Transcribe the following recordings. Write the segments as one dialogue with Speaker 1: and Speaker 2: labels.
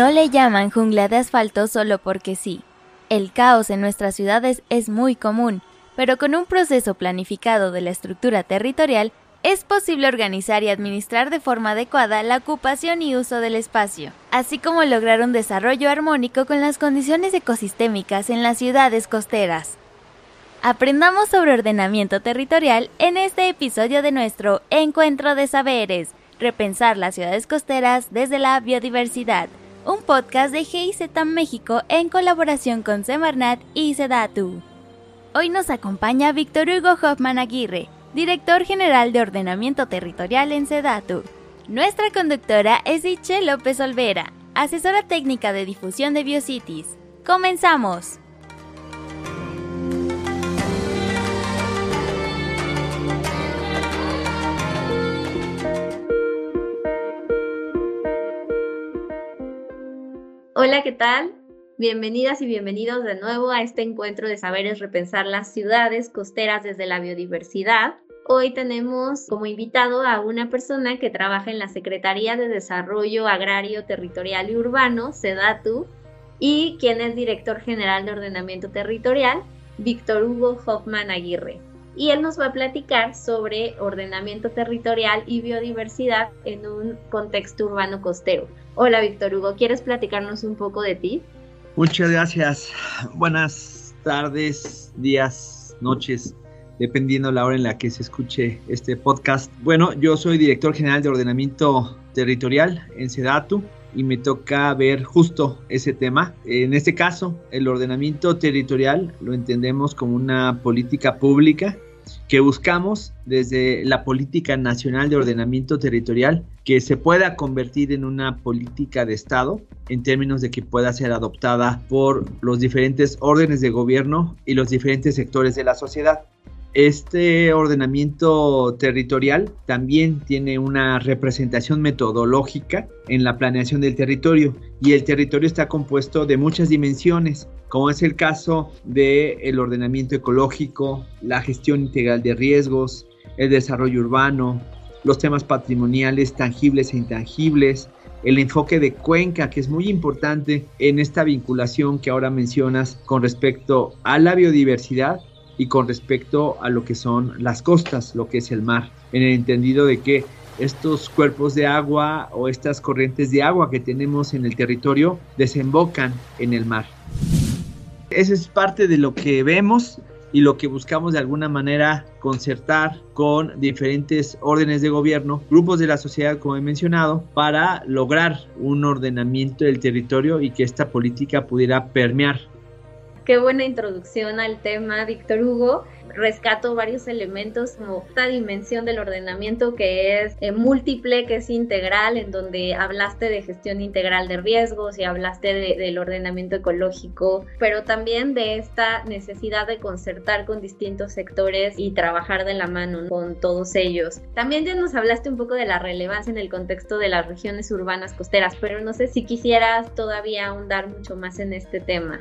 Speaker 1: No le llaman jungla de asfalto solo porque sí. El caos en nuestras ciudades es muy común, pero con un proceso planificado de la estructura territorial es posible organizar y administrar de forma adecuada la ocupación y uso del espacio, así como lograr un desarrollo armónico con las condiciones ecosistémicas en las ciudades costeras. Aprendamos sobre ordenamiento territorial en este episodio de nuestro Encuentro de Saberes, repensar las ciudades costeras desde la biodiversidad un podcast de GIZ México en colaboración con Semarnat y Sedatu. Hoy nos acompaña Víctor Hugo Hoffman Aguirre, director general de Ordenamiento Territorial en Sedatu. Nuestra conductora es Iche López Olvera, asesora técnica de difusión de Biocities. ¡Comenzamos!
Speaker 2: Hola, ¿qué tal? Bienvenidas y bienvenidos de nuevo a este encuentro de saberes repensar las ciudades costeras desde la biodiversidad. Hoy tenemos como invitado a una persona que trabaja en la Secretaría de Desarrollo Agrario, Territorial y Urbano, SEDATU, y quien es director general de Ordenamiento Territorial, Víctor Hugo Hoffman Aguirre. Y él nos va a platicar sobre ordenamiento territorial y biodiversidad en un contexto urbano costero. Hola Víctor Hugo, ¿quieres platicarnos un poco de ti?
Speaker 3: Muchas gracias. Buenas tardes, días, noches, dependiendo la hora en la que se escuche este podcast. Bueno, yo soy director general de ordenamiento territorial en SEDATU y me toca ver justo ese tema. En este caso, el ordenamiento territorial lo entendemos como una política pública que buscamos desde la política nacional de ordenamiento territorial que se pueda convertir en una política de Estado en términos de que pueda ser adoptada por los diferentes órdenes de gobierno y los diferentes sectores de la sociedad. Este ordenamiento territorial también tiene una representación metodológica en la planeación del territorio y el territorio está compuesto de muchas dimensiones, como es el caso del ordenamiento ecológico, la gestión integral de riesgos, el desarrollo urbano, los temas patrimoniales tangibles e intangibles, el enfoque de cuenca, que es muy importante en esta vinculación que ahora mencionas con respecto a la biodiversidad y con respecto a lo que son las costas, lo que es el mar, en el entendido de que estos cuerpos de agua o estas corrientes de agua que tenemos en el territorio desembocan en el mar. Esa es parte de lo que vemos y lo que buscamos de alguna manera concertar con diferentes órdenes de gobierno, grupos de la sociedad, como he mencionado, para lograr un ordenamiento del territorio y que esta política pudiera permear
Speaker 2: Qué buena introducción al tema, Víctor Hugo. Rescato varios elementos como esta dimensión del ordenamiento que es eh, múltiple, que es integral, en donde hablaste de gestión integral de riesgos y hablaste del ordenamiento ecológico, pero también de esta necesidad de concertar con distintos sectores y trabajar de la mano con todos ellos. También ya nos hablaste un poco de la relevancia en el contexto de las regiones urbanas costeras, pero no sé si quisieras todavía ahondar mucho más en este tema.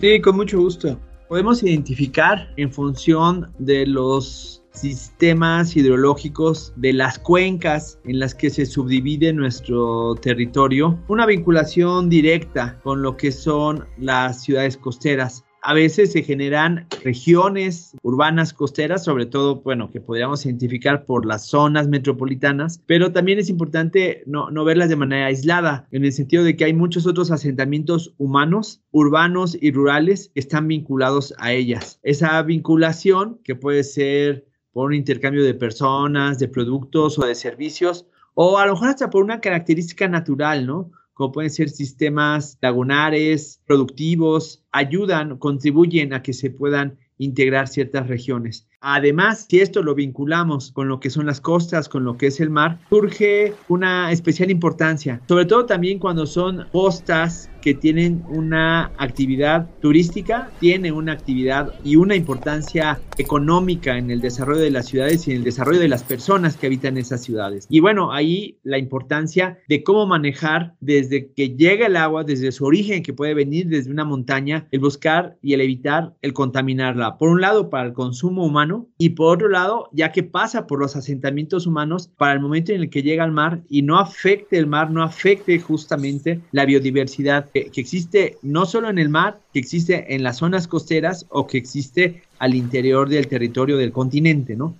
Speaker 3: Sí, con mucho gusto. Podemos identificar en función de los sistemas hidrológicos de las cuencas en las que se subdivide nuestro territorio, una vinculación directa con lo que son las ciudades costeras a veces se generan regiones urbanas costeras, sobre todo, bueno, que podríamos identificar por las zonas metropolitanas, pero también es importante no, no, verlas de manera aislada, en el sentido de que hay muchos otros asentamientos humanos, urbanos y rurales que están vinculados a ellas. Esa vinculación, que puede ser por un intercambio de personas, de productos o de servicios, o a lo mejor hasta por una característica natural, ¿no? Como pueden ser sistemas lagunares, productivos, ayudan, contribuyen a que se puedan integrar ciertas regiones. Además, si esto lo vinculamos con lo que son las costas, con lo que es el mar, surge una especial importancia, sobre todo también cuando son costas que tienen una actividad turística, tiene una actividad y una importancia económica en el desarrollo de las ciudades y en el desarrollo de las personas que habitan esas ciudades. Y bueno, ahí la importancia de cómo manejar desde que llega el agua, desde su origen que puede venir desde una montaña, el buscar y el evitar el contaminarla. Por un lado, para el consumo humano, y por otro lado, ya que pasa por los asentamientos humanos para el momento en el que llega al mar y no afecte el mar, no afecte justamente la biodiversidad que, que existe no solo en el mar, que existe en las zonas costeras o que existe al interior del territorio del continente, ¿no?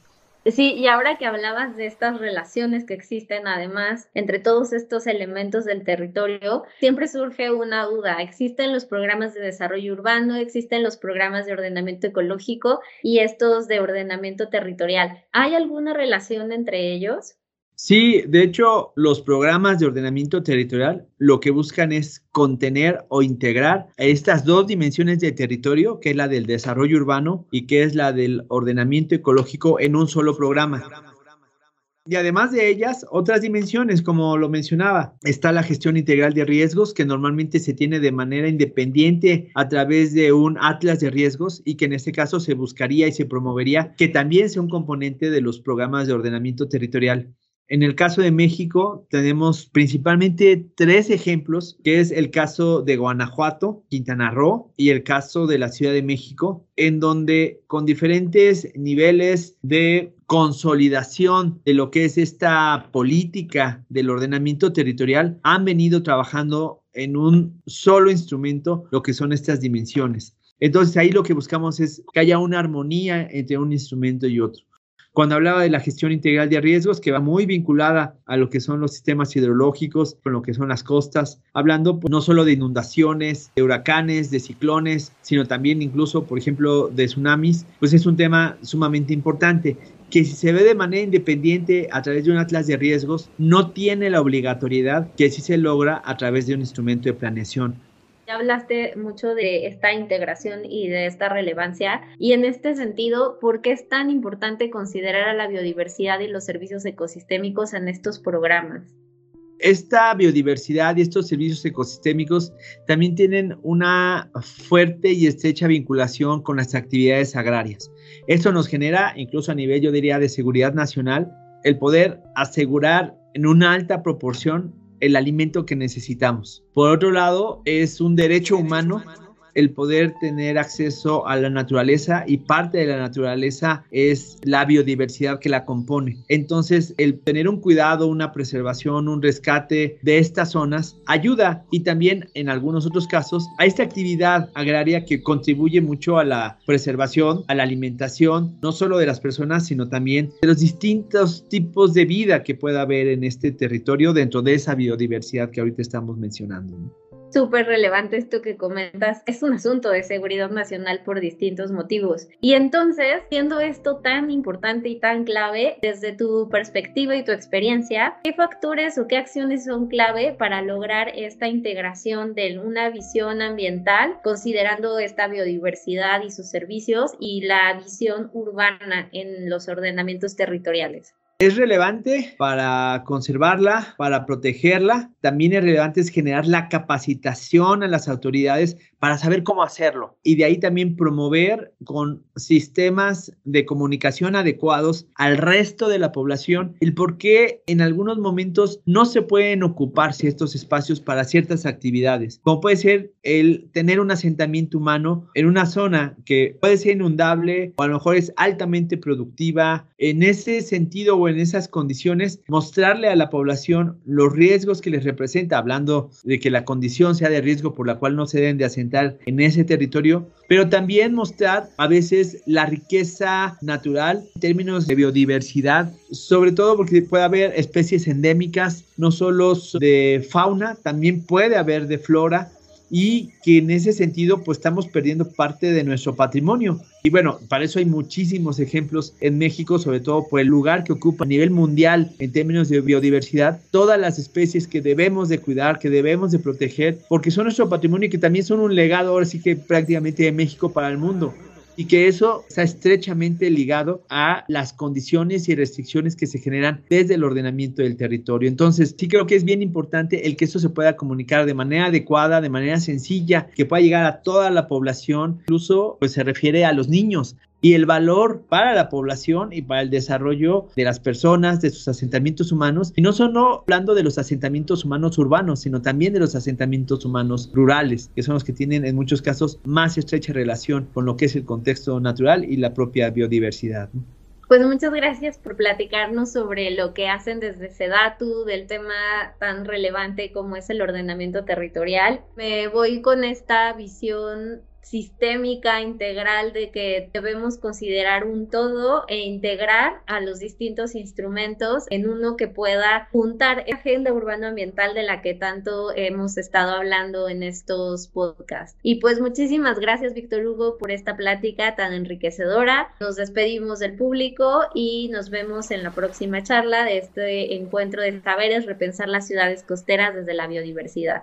Speaker 2: Sí, y ahora que hablabas de estas relaciones que existen además entre todos estos elementos del territorio, siempre surge una duda. Existen los programas de desarrollo urbano, existen los programas de ordenamiento ecológico y estos de ordenamiento territorial. ¿Hay alguna relación entre ellos?
Speaker 3: Sí, de hecho, los programas de ordenamiento territorial lo que buscan es contener o integrar estas dos dimensiones de territorio, que es la del desarrollo urbano y que es la del ordenamiento ecológico en un solo programa. Y además de ellas, otras dimensiones, como lo mencionaba, está la gestión integral de riesgos, que normalmente se tiene de manera independiente a través de un atlas de riesgos y que en este caso se buscaría y se promovería que también sea un componente de los programas de ordenamiento territorial. En el caso de México tenemos principalmente tres ejemplos, que es el caso de Guanajuato, Quintana Roo y el caso de la Ciudad de México, en donde con diferentes niveles de consolidación de lo que es esta política del ordenamiento territorial han venido trabajando en un solo instrumento lo que son estas dimensiones. Entonces ahí lo que buscamos es que haya una armonía entre un instrumento y otro cuando hablaba de la gestión integral de riesgos, que va muy vinculada a lo que son los sistemas hidrológicos, con lo que son las costas, hablando pues, no solo de inundaciones, de huracanes, de ciclones, sino también incluso, por ejemplo, de tsunamis, pues es un tema sumamente importante que si se ve de manera independiente a través de un atlas de riesgos, no tiene la obligatoriedad que si se logra a través de un instrumento de planeación
Speaker 2: hablaste mucho de esta integración y de esta relevancia. Y en este sentido, ¿por qué es tan importante considerar a la biodiversidad y los servicios ecosistémicos en estos programas?
Speaker 3: Esta biodiversidad y estos servicios ecosistémicos también tienen una fuerte y estrecha vinculación con las actividades agrarias. Esto nos genera, incluso a nivel, yo diría, de seguridad nacional, el poder asegurar en una alta proporción el alimento que necesitamos. Por otro lado, es un derecho humano el poder tener acceso a la naturaleza y parte de la naturaleza es la biodiversidad que la compone. Entonces, el tener un cuidado, una preservación, un rescate de estas zonas ayuda y también en algunos otros casos a esta actividad agraria que contribuye mucho a la preservación, a la alimentación, no solo de las personas, sino también de los distintos tipos de vida que pueda haber en este territorio dentro de esa biodiversidad que ahorita estamos mencionando
Speaker 2: súper relevante esto que comentas. Es un asunto de seguridad nacional por distintos motivos. Y entonces, siendo esto tan importante y tan clave, desde tu perspectiva y tu experiencia, ¿qué factores o qué acciones son clave para lograr esta integración de una visión ambiental, considerando esta biodiversidad y sus servicios y la visión urbana en los ordenamientos territoriales?
Speaker 3: Es relevante para conservarla, para protegerla. También es relevante generar la capacitación a las autoridades para saber cómo hacerlo. Y de ahí también promover con sistemas de comunicación adecuados al resto de la población el por qué en algunos momentos no se pueden ocupar ciertos espacios para ciertas actividades, como puede ser el tener un asentamiento humano en una zona que puede ser inundable o a lo mejor es altamente productiva. En ese sentido o en esas condiciones, mostrarle a la población los riesgos que les representa, hablando de que la condición sea de riesgo por la cual no se deben de asentar en ese territorio, pero también mostrar a veces la riqueza natural en términos de biodiversidad, sobre todo porque puede haber especies endémicas, no solo de fauna, también puede haber de flora y que en ese sentido pues estamos perdiendo parte de nuestro patrimonio. Y bueno, para eso hay muchísimos ejemplos en México, sobre todo por el lugar que ocupa a nivel mundial en términos de biodiversidad, todas las especies que debemos de cuidar, que debemos de proteger, porque son nuestro patrimonio y que también son un legado ahora sí que prácticamente de México para el mundo y que eso está estrechamente ligado a las condiciones y restricciones que se generan desde el ordenamiento del territorio. Entonces, sí creo que es bien importante el que eso se pueda comunicar de manera adecuada, de manera sencilla, que pueda llegar a toda la población, incluso pues se refiere a los niños. Y el valor para la población y para el desarrollo de las personas, de sus asentamientos humanos, y no solo hablando de los asentamientos humanos urbanos, sino también de los asentamientos humanos rurales, que son los que tienen en muchos casos más estrecha relación con lo que es el contexto natural y la propia biodiversidad.
Speaker 2: Pues muchas gracias por platicarnos sobre lo que hacen desde SEDATU, del tema tan relevante como es el ordenamiento territorial. Me voy con esta visión sistémica, integral, de que debemos considerar un todo e integrar a los distintos instrumentos en uno que pueda juntar la agenda urbano-ambiental de la que tanto hemos estado hablando en estos podcasts. Y pues muchísimas gracias, Víctor Hugo, por esta plática tan enriquecedora. Nos despedimos del público y nos vemos en la próxima charla de este encuentro de saberes, repensar las ciudades costeras desde la biodiversidad.